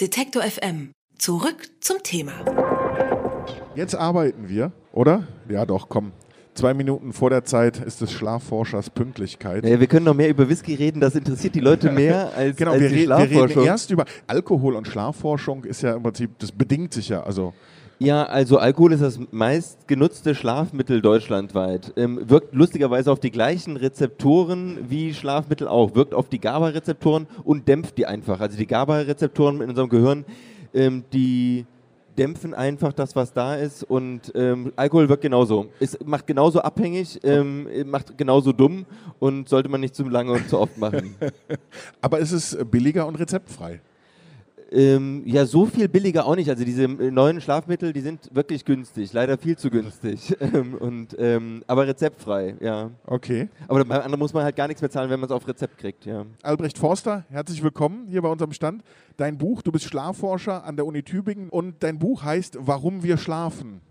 Detektor FM. Zurück zum Thema. Jetzt arbeiten wir, oder? Ja, doch, komm. Zwei Minuten vor der Zeit ist des Schlafforschers Pünktlichkeit. Ja, wir können noch mehr über Whisky reden, das interessiert die Leute mehr als, genau, als wir, die re wir Schlafforschung. reden erst über Alkohol und Schlafforschung ist ja im Prinzip, das bedingt sich ja. Also Ja, also Alkohol ist das meist genutzte Schlafmittel deutschlandweit. Ähm, wirkt lustigerweise auf die gleichen Rezeptoren wie Schlafmittel auch. Wirkt auf die GABA-Rezeptoren und dämpft die einfach. Also die GABA-Rezeptoren in unserem Gehirn, ähm, die dämpfen einfach das, was da ist. Und ähm, Alkohol wirkt genauso. Es macht genauso abhängig, ähm, macht genauso dumm und sollte man nicht zu lange und zu oft machen. aber es ist billiger und rezeptfrei. Ähm, ja, so viel billiger auch nicht. Also diese äh, neuen Schlafmittel, die sind wirklich günstig, leider viel zu günstig. Ähm, und, ähm, aber rezeptfrei, ja. Okay. Aber beim anderen muss man halt gar nichts mehr zahlen, wenn man es auf Rezept kriegt, ja. Albrecht Forster, herzlich willkommen hier bei unserem Stand. Dein Buch, du bist Schlafforscher an der Uni Tübingen und dein Buch heißt Warum wir schlafen.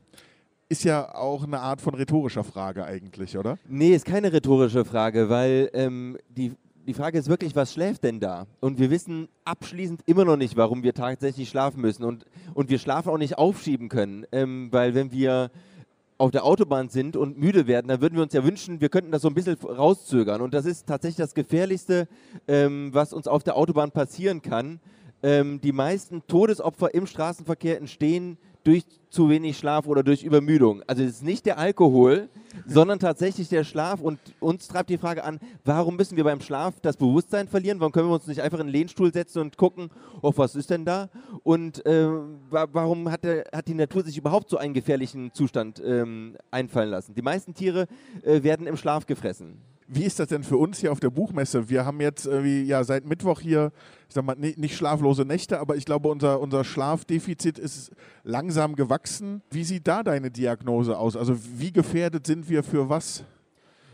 Ist ja auch eine Art von rhetorischer Frage eigentlich, oder? Nee, ist keine rhetorische Frage, weil ähm, die, die Frage ist wirklich, was schläft denn da? Und wir wissen abschließend immer noch nicht, warum wir tatsächlich schlafen müssen. Und, und wir schlafen auch nicht aufschieben können, ähm, weil wenn wir auf der Autobahn sind und müde werden, dann würden wir uns ja wünschen, wir könnten das so ein bisschen rauszögern. Und das ist tatsächlich das Gefährlichste, ähm, was uns auf der Autobahn passieren kann. Ähm, die meisten Todesopfer im Straßenverkehr entstehen durch zu wenig Schlaf oder durch Übermüdung. Also es ist nicht der Alkohol, sondern tatsächlich der Schlaf. Und uns treibt die Frage an, warum müssen wir beim Schlaf das Bewusstsein verlieren? Warum können wir uns nicht einfach in den Lehnstuhl setzen und gucken, oh, was ist denn da? Und äh, wa warum hat, der, hat die Natur sich überhaupt so einen gefährlichen Zustand ähm, einfallen lassen? Die meisten Tiere äh, werden im Schlaf gefressen. Wie ist das denn für uns hier auf der Buchmesse? Wir haben jetzt irgendwie, ja, seit Mittwoch hier, ich sag mal, nicht, nicht schlaflose Nächte, aber ich glaube, unser, unser Schlafdefizit ist langsam gewachsen. Wie sieht da deine Diagnose aus? Also, wie gefährdet sind wir für was?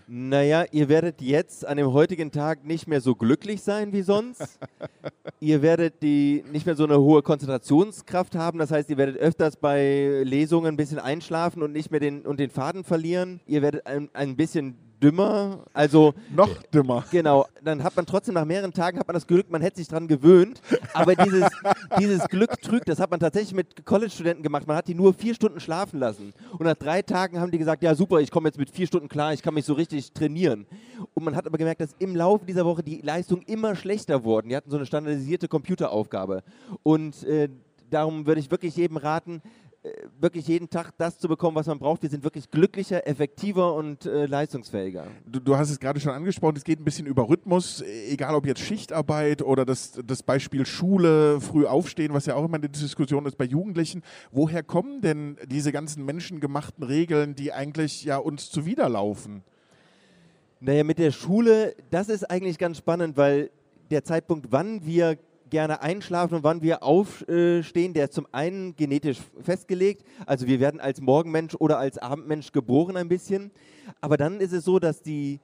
Naja, ihr werdet jetzt an dem heutigen Tag nicht mehr so glücklich sein wie sonst. ihr werdet die nicht mehr so eine hohe Konzentrationskraft haben. Das heißt, ihr werdet öfters bei Lesungen ein bisschen einschlafen und nicht mehr den, und den Faden verlieren. Ihr werdet ein, ein bisschen dümmer. Also Noch dümmer. Genau, dann hat man trotzdem nach mehreren Tagen hat man das Glück, man hätte sich dran gewöhnt. Aber dieses, dieses Glück trügt, das hat man tatsächlich mit College-Studenten gemacht. Man hat die nur vier Stunden schlafen lassen. Und nach drei Tagen haben die gesagt, ja super, ich komme jetzt mit vier Stunden klar, ich kann mich so richtig trainieren. Und man hat aber gemerkt, dass im Laufe dieser Woche die Leistungen immer schlechter wurden. Die hatten so eine standardisierte Computeraufgabe. Und äh, darum würde ich wirklich jedem raten, wirklich jeden Tag das zu bekommen, was man braucht. Wir sind wirklich glücklicher, effektiver und äh, leistungsfähiger. Du, du hast es gerade schon angesprochen, es geht ein bisschen über Rhythmus, egal ob jetzt Schichtarbeit oder das, das Beispiel Schule, früh aufstehen, was ja auch immer eine Diskussion ist bei Jugendlichen. Woher kommen denn diese ganzen menschengemachten Regeln, die eigentlich ja uns zuwiderlaufen? Naja, mit der Schule, das ist eigentlich ganz spannend, weil der Zeitpunkt, wann wir gerne einschlafen und wann wir aufstehen, der ist zum einen genetisch festgelegt. Also wir werden als Morgenmensch oder als Abendmensch geboren ein bisschen. Aber dann ist es so, dass die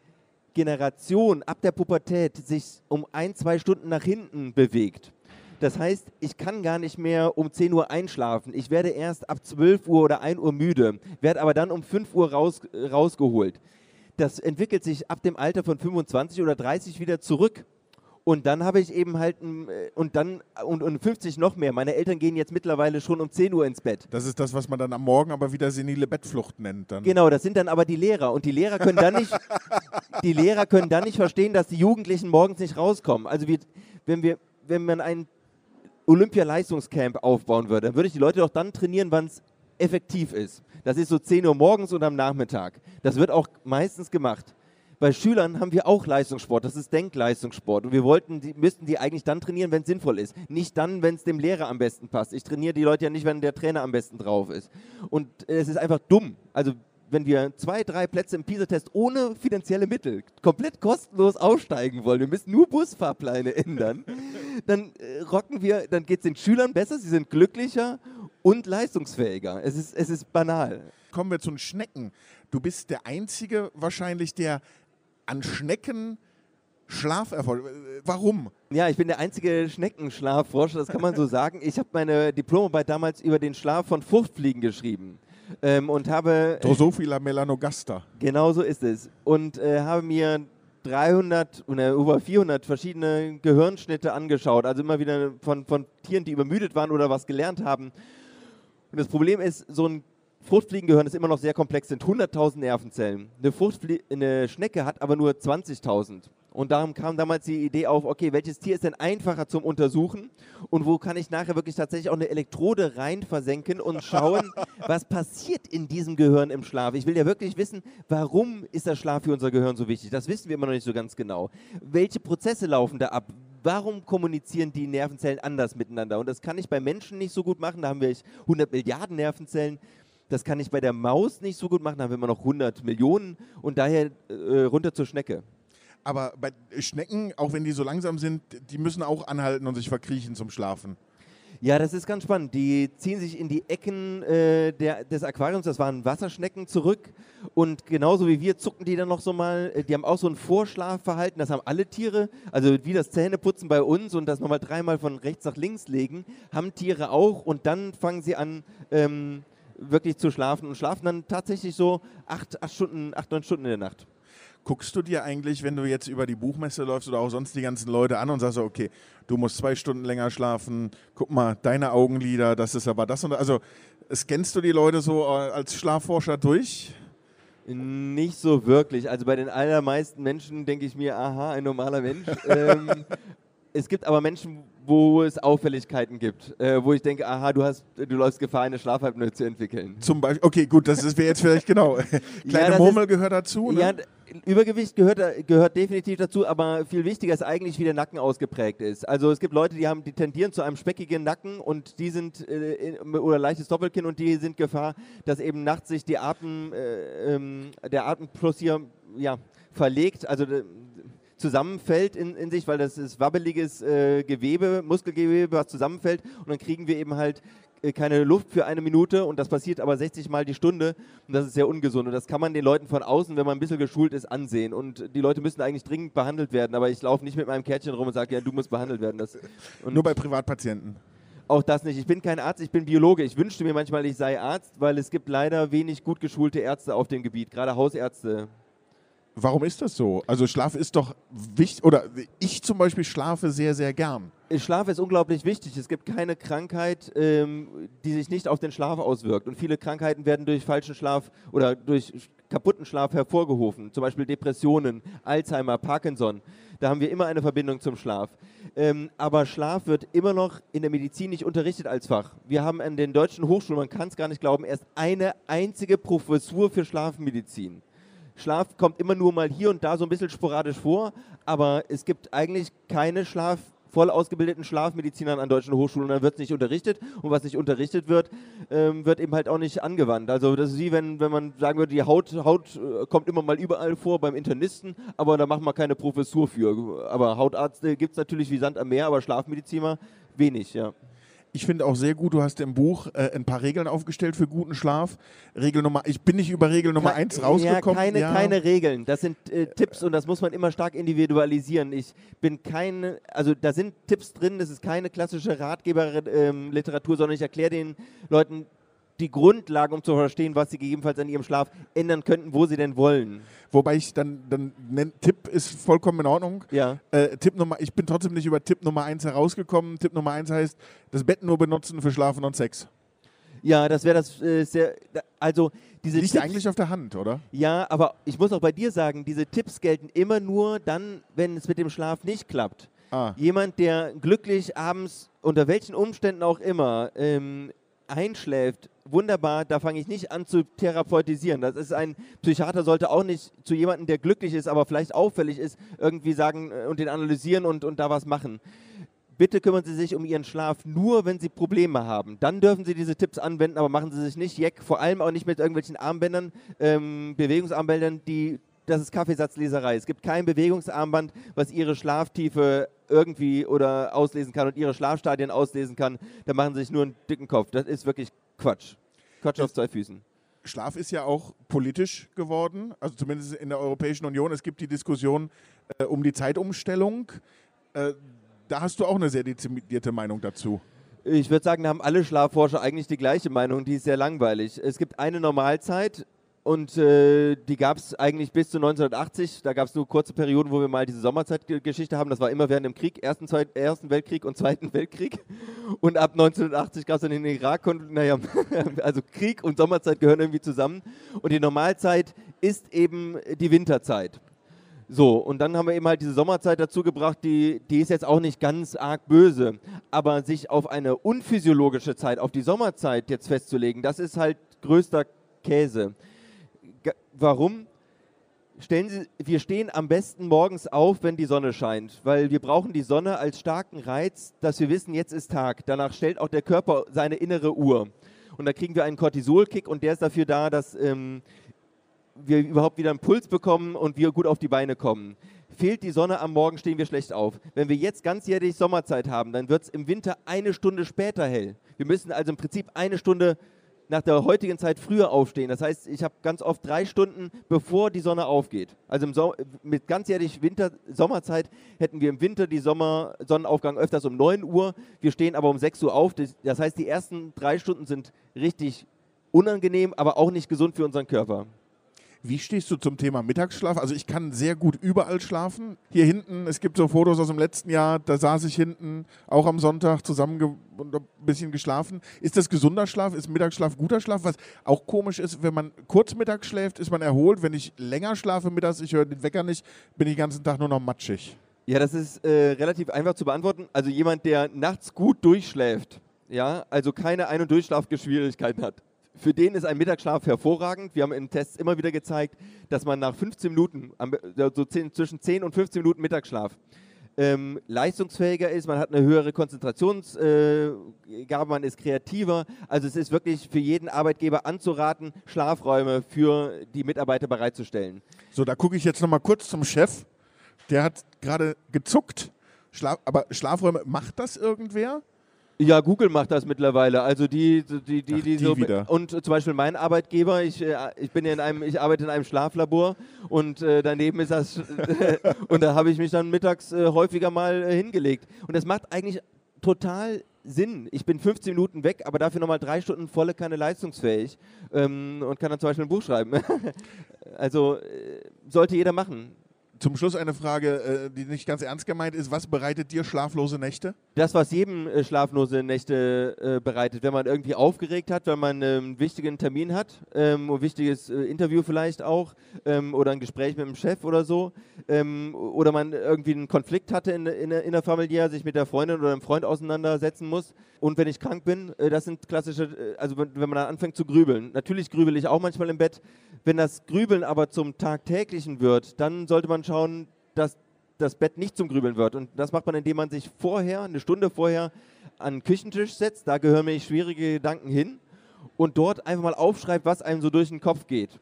Generation ab der Pubertät sich um ein, zwei Stunden nach hinten bewegt. Das heißt, ich kann gar nicht mehr um 10 Uhr einschlafen. Ich werde erst ab 12 Uhr oder 1 Uhr müde, werde aber dann um 5 Uhr raus, rausgeholt. Das entwickelt sich ab dem Alter von 25 oder 30 wieder zurück. Und dann habe ich eben halt, ein, äh, und dann, und, und 50 noch mehr. Meine Eltern gehen jetzt mittlerweile schon um 10 Uhr ins Bett. Das ist das, was man dann am Morgen aber wieder senile Bettflucht nennt. Dann. Genau, das sind dann aber die Lehrer. Und die Lehrer können dann nicht, die Lehrer können dann nicht verstehen, dass die Jugendlichen morgens nicht rauskommen. Also wir, wenn, wir, wenn man ein Olympia-Leistungscamp aufbauen würde, dann würde ich die Leute doch dann trainieren, wann es effektiv ist. Das ist so 10 Uhr morgens und am Nachmittag. Das wird auch meistens gemacht. Bei Schülern haben wir auch Leistungssport, das ist Denkleistungssport. Und wir wollten, die, müssten die eigentlich dann trainieren, wenn es sinnvoll ist. Nicht dann, wenn es dem Lehrer am besten passt. Ich trainiere die Leute ja nicht, wenn der Trainer am besten drauf ist. Und es ist einfach dumm. Also wenn wir zwei, drei Plätze im PISA-Test ohne finanzielle Mittel komplett kostenlos aufsteigen wollen, wir müssen nur Busfahrpläne ändern, dann äh, rocken wir, dann geht es den Schülern besser, sie sind glücklicher und leistungsfähiger. Es ist, es ist banal. Kommen wir zu den Schnecken. Du bist der Einzige wahrscheinlich, der an Schnecken Schlaferfolg. Warum? Ja, ich bin der einzige Schneckenschlafforscher, das kann man so sagen. Ich habe meine Diplomarbeit damals über den Schlaf von Fruchtfliegen geschrieben. Ähm, und habe. Drosophila melanogaster. Genau so ist es. Und äh, habe mir 300 oder über 400 verschiedene Gehirnschnitte angeschaut. Also immer wieder von, von Tieren, die übermüdet waren oder was gelernt haben. Und das Problem ist, so ein Fruchtfliegengehirn ist immer noch sehr komplex, sind 100.000 Nervenzellen. Eine, Fruchtflie eine Schnecke hat aber nur 20.000. Und darum kam damals die Idee auf, okay, welches Tier ist denn einfacher zum Untersuchen und wo kann ich nachher wirklich tatsächlich auch eine Elektrode rein versenken und schauen, was passiert in diesem Gehirn im Schlaf. Ich will ja wirklich wissen, warum ist der Schlaf für unser Gehirn so wichtig? Das wissen wir immer noch nicht so ganz genau. Welche Prozesse laufen da ab? Warum kommunizieren die Nervenzellen anders miteinander? Und das kann ich bei Menschen nicht so gut machen. Da haben wir 100 Milliarden Nervenzellen. Das kann ich bei der Maus nicht so gut machen, da haben wir immer noch 100 Millionen und daher äh, runter zur Schnecke. Aber bei Schnecken, auch wenn die so langsam sind, die müssen auch anhalten und sich verkriechen zum Schlafen. Ja, das ist ganz spannend. Die ziehen sich in die Ecken äh, der, des Aquariums, das waren Wasserschnecken, zurück. Und genauso wie wir zucken die dann noch so mal. Äh, die haben auch so ein Vorschlafverhalten, das haben alle Tiere. Also wie das Zähneputzen bei uns und das nochmal dreimal von rechts nach links legen, haben Tiere auch. Und dann fangen sie an, ähm, wirklich zu schlafen und schlafen dann tatsächlich so acht, acht Stunden, acht, neun Stunden in der Nacht. Guckst du dir eigentlich, wenn du jetzt über die Buchmesse läufst oder auch sonst die ganzen Leute an und sagst, okay, du musst zwei Stunden länger schlafen, guck mal, deine Augenlider, das ist aber das und das. Also scannst du die Leute so äh, als Schlafforscher durch? Nicht so wirklich. Also bei den allermeisten Menschen denke ich mir, aha, ein normaler Mensch. ähm, es gibt aber Menschen, wo es Auffälligkeiten gibt, äh, wo ich denke, aha, du hast, du läufst Gefahr, eine Schlafapnoe zu entwickeln. Zum Beispiel, okay, gut, das wäre jetzt vielleicht genau. Kleine ja, Murmel ist, gehört dazu. Ne? Ja, Übergewicht gehört, gehört definitiv dazu, aber viel wichtiger ist eigentlich, wie der Nacken ausgeprägt ist. Also es gibt Leute, die haben, die tendieren zu einem speckigen Nacken und die sind äh, in, oder leichtes Doppelkinn und die sind Gefahr, dass eben nachts sich die Atem, äh, ähm, der Atemfluss hier ja, verlegt. Also zusammenfällt in, in sich, weil das ist wabbeliges äh, Gewebe, Muskelgewebe, was zusammenfällt und dann kriegen wir eben halt äh, keine Luft für eine Minute und das passiert aber 60 Mal die Stunde und das ist sehr ungesund und das kann man den Leuten von außen, wenn man ein bisschen geschult ist, ansehen und die Leute müssen eigentlich dringend behandelt werden, aber ich laufe nicht mit meinem Kärtchen rum und sage, ja, du musst behandelt werden. Das, Nur bei Privatpatienten? Auch das nicht. Ich bin kein Arzt, ich bin Biologe. Ich wünschte mir manchmal, ich sei Arzt, weil es gibt leider wenig gut geschulte Ärzte auf dem Gebiet, gerade Hausärzte. Warum ist das so? Also Schlaf ist doch wichtig, oder ich zum Beispiel schlafe sehr, sehr gern. Schlaf ist unglaublich wichtig. Es gibt keine Krankheit, ähm, die sich nicht auf den Schlaf auswirkt. Und viele Krankheiten werden durch falschen Schlaf oder durch kaputten Schlaf hervorgerufen. Zum Beispiel Depressionen, Alzheimer, Parkinson. Da haben wir immer eine Verbindung zum Schlaf. Ähm, aber Schlaf wird immer noch in der Medizin nicht unterrichtet als Fach. Wir haben an den deutschen Hochschulen, man kann es gar nicht glauben, erst eine einzige Professur für Schlafmedizin. Schlaf kommt immer nur mal hier und da so ein bisschen sporadisch vor, aber es gibt eigentlich keine Schlaf voll ausgebildeten Schlafmedizinern an deutschen Hochschulen und dann wird es nicht unterrichtet und was nicht unterrichtet wird, ähm, wird eben halt auch nicht angewandt. Also das ist wie wenn, wenn man sagen würde, die Haut, Haut äh, kommt immer mal überall vor beim Internisten, aber da machen wir keine Professur für. Aber Hautärzte gibt es natürlich wie Sand am Meer, aber Schlafmediziner wenig, ja. Ich finde auch sehr gut, du hast im Buch äh, ein paar Regeln aufgestellt für guten Schlaf. Regel Nummer, ich bin nicht über Regel Nummer Ke eins rausgekommen. Ja, keine, ja. keine Regeln. Das sind äh, Tipps und das muss man immer stark individualisieren. Ich bin keine, also da sind Tipps drin, das ist keine klassische Ratgeberliteratur, ähm, sondern ich erkläre den Leuten die Grundlagen, um zu verstehen, was sie gegebenenfalls an ihrem Schlaf ändern könnten, wo sie denn wollen. Wobei ich dann, dann nenn, Tipp ist vollkommen in Ordnung. Ja. Äh, Tipp Nummer, ich bin trotzdem nicht über Tipp Nummer 1 herausgekommen. Tipp Nummer 1 heißt, das Bett nur benutzen für Schlafen und Sex. Ja, das wäre das äh, sehr, also diese Liegt Tipps, eigentlich auf der Hand, oder? Ja, aber ich muss auch bei dir sagen, diese Tipps gelten immer nur dann, wenn es mit dem Schlaf nicht klappt. Ah. Jemand, der glücklich abends, unter welchen Umständen auch immer, ähm, einschläft, wunderbar, da fange ich nicht an zu therapeutisieren. Das ist ein Psychiater sollte auch nicht zu jemandem, der glücklich ist, aber vielleicht auffällig ist, irgendwie sagen äh, und den analysieren und, und da was machen. Bitte kümmern Sie sich um Ihren Schlaf nur, wenn Sie Probleme haben. Dann dürfen Sie diese Tipps anwenden, aber machen Sie sich nicht jeck, vor allem auch nicht mit irgendwelchen Armbändern, ähm, Bewegungsarmbändern, die das ist Kaffeesatzleserei. Es gibt kein Bewegungsarmband, was ihre Schlaftiefe irgendwie oder auslesen kann und ihre Schlafstadien auslesen kann. Da machen sie sich nur einen dicken Kopf. Das ist wirklich Quatsch. Quatsch auf zwei Füßen. Schlaf ist ja auch politisch geworden, also zumindest in der Europäischen Union. Es gibt die Diskussion äh, um die Zeitumstellung. Äh, da hast du auch eine sehr dezidierte Meinung dazu. Ich würde sagen, da haben alle Schlafforscher eigentlich die gleiche Meinung, die ist sehr langweilig. Es gibt eine Normalzeit und äh, die gab es eigentlich bis zu 1980. Da gab es nur kurze Perioden, wo wir mal diese Sommerzeitgeschichte haben. Das war immer während dem Krieg, Ersten, Zweit, Ersten Weltkrieg und Zweiten Weltkrieg. Und ab 1980 gab es dann den Irak. Und, naja, also Krieg und Sommerzeit gehören irgendwie zusammen. Und die Normalzeit ist eben die Winterzeit. So, und dann haben wir eben halt diese Sommerzeit dazu gebracht, die, die ist jetzt auch nicht ganz arg böse. Aber sich auf eine unphysiologische Zeit, auf die Sommerzeit jetzt festzulegen, das ist halt größter Käse. Warum? Stellen Sie, wir stehen am besten morgens auf, wenn die Sonne scheint, weil wir brauchen die Sonne als starken Reiz, dass wir wissen, jetzt ist Tag. Danach stellt auch der Körper seine innere Uhr. Und da kriegen wir einen Cortisolkick und der ist dafür da, dass ähm, wir überhaupt wieder einen Puls bekommen und wir gut auf die Beine kommen. Fehlt die Sonne am Morgen, stehen wir schlecht auf. Wenn wir jetzt ganzjährig Sommerzeit haben, dann wird es im Winter eine Stunde später hell. Wir müssen also im Prinzip eine Stunde nach der heutigen Zeit früher aufstehen. Das heißt, ich habe ganz oft drei Stunden, bevor die Sonne aufgeht. Also im so mit ganzjährig Winter, Sommerzeit hätten wir im Winter die Sommer Sonnenaufgang öfters um 9 Uhr. Wir stehen aber um 6 Uhr auf. Das heißt, die ersten drei Stunden sind richtig unangenehm, aber auch nicht gesund für unseren Körper. Wie stehst du zum Thema Mittagsschlaf? Also ich kann sehr gut überall schlafen. Hier hinten, es gibt so Fotos aus dem letzten Jahr, da saß ich hinten auch am Sonntag zusammen und ein bisschen geschlafen. Ist das gesunder Schlaf? Ist Mittagsschlaf guter Schlaf? Was auch komisch ist, wenn man kurz mittags schläft, ist man erholt. Wenn ich länger schlafe mittags, ich höre den Wecker nicht, bin ich den ganzen Tag nur noch matschig. Ja, das ist äh, relativ einfach zu beantworten. Also jemand, der nachts gut durchschläft, ja, also keine Ein- und Durchschlafgeschwierigkeiten hat, für den ist ein Mittagsschlaf hervorragend. Wir haben in Tests immer wieder gezeigt, dass man nach 15 Minuten, so 10, zwischen 10 und 15 Minuten Mittagsschlaf, ähm, leistungsfähiger ist, man hat eine höhere Konzentrationsgabe, äh, man ist kreativer. Also es ist wirklich für jeden Arbeitgeber anzuraten, Schlafräume für die Mitarbeiter bereitzustellen. So, da gucke ich jetzt nochmal kurz zum Chef. Der hat gerade gezuckt. Schlaf, aber Schlafräume, macht das irgendwer? Ja, Google macht das mittlerweile. Also die, die, die, Ach, die, die so wieder. und zum Beispiel mein Arbeitgeber, ich, äh, ich bin ja in einem, ich arbeite in einem Schlaflabor und äh, daneben ist das und da habe ich mich dann mittags äh, häufiger mal äh, hingelegt. Und das macht eigentlich total Sinn. Ich bin 15 Minuten weg, aber dafür nochmal drei Stunden volle Kanne leistungsfähig ähm, und kann dann zum Beispiel ein Buch schreiben. also äh, sollte jeder machen. Zum Schluss eine Frage, äh, die nicht ganz ernst gemeint ist. Was bereitet dir schlaflose Nächte? Das, was jedem äh, schlaflose Nächte äh, bereitet. Wenn man irgendwie aufgeregt hat, wenn man ähm, einen wichtigen Termin hat, ähm, ein wichtiges Interview vielleicht auch, ähm, oder ein Gespräch mit dem Chef oder so, ähm, oder man irgendwie einen Konflikt hatte in, der Familie, sich mit der Freundin oder einem Freund auseinandersetzen muss. Und wenn ich krank bin, das sind klassische, also wenn, man dann anfängt zu grübeln. Natürlich grübel ich auch manchmal im Bett. Wenn das Grübeln aber zum tagtäglichen wird, dann sollte man schauen, dass das Bett nicht zum Grübeln wird. Und das macht man, indem man sich vorher, eine Stunde vorher, an den Küchentisch setzt. Da gehören mir schwierige Gedanken hin. Und dort einfach mal aufschreibt, was einem so durch den Kopf geht.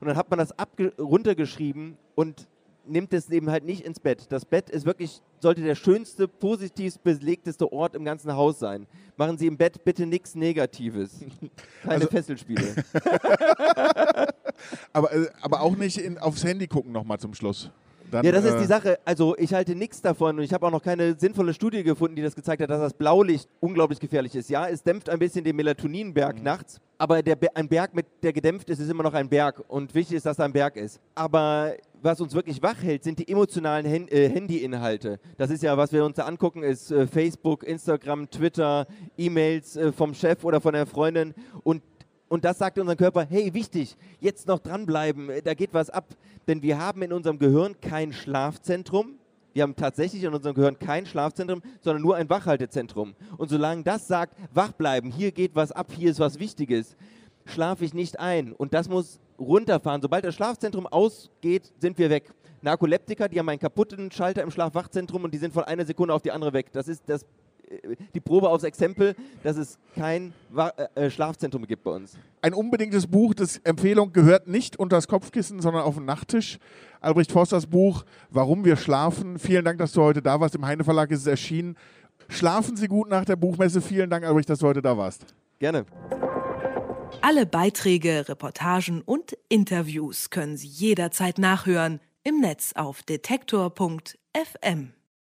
Und dann hat man das runtergeschrieben und nimmt es eben halt nicht ins Bett. Das Bett ist wirklich, sollte der schönste, positivst belegteste Ort im ganzen Haus sein. Machen Sie im Bett bitte nichts Negatives. Keine also, Fesselspiele. aber, äh, aber auch nicht in, aufs Handy gucken nochmal zum Schluss. Dann, ja, das ist die äh, Sache. Also ich halte nichts davon und ich habe auch noch keine sinnvolle Studie gefunden, die das gezeigt hat, dass das Blaulicht unglaublich gefährlich ist. Ja, es dämpft ein bisschen den Melatoninberg mhm. nachts, aber der, ein Berg, mit, der gedämpft ist, ist immer noch ein Berg und wichtig ist, dass da ein Berg ist. Aber was uns wirklich wach hält, sind die emotionalen Hen äh, Handy-Inhalte. Das ist ja, was wir uns da angucken, ist äh, Facebook, Instagram, Twitter, E-Mails äh, vom Chef oder von der Freundin und und das sagt unser Körper, hey, wichtig, jetzt noch dranbleiben, äh, da geht was ab. Denn wir haben in unserem Gehirn kein Schlafzentrum. Wir haben tatsächlich in unserem Gehirn kein Schlafzentrum, sondern nur ein Wachhaltezentrum. Und solange das sagt, wach bleiben, hier geht was ab, hier ist was Wichtiges, schlafe ich nicht ein. Und das muss runterfahren. Sobald das Schlafzentrum ausgeht, sind wir weg. Narkoleptiker, die haben einen kaputten Schalter im Schlafwachzentrum und die sind von einer Sekunde auf die andere weg. Das ist das die Probe aufs Exempel, dass es kein äh, äh, Schlafzentrum gibt bei uns. Ein unbedingtes Buch, das Empfehlung gehört nicht unter das Kopfkissen, sondern auf den Nachttisch. Albrecht Forsters Buch Warum wir schlafen. Vielen Dank, dass du heute da warst. Im Heine Verlag ist es erschienen. Schlafen Sie gut nach der Buchmesse. Vielen Dank, Albrecht, dass du heute da warst. Gerne. Alle Beiträge, Reportagen und Interviews können Sie jederzeit nachhören im Netz auf detektor.fm.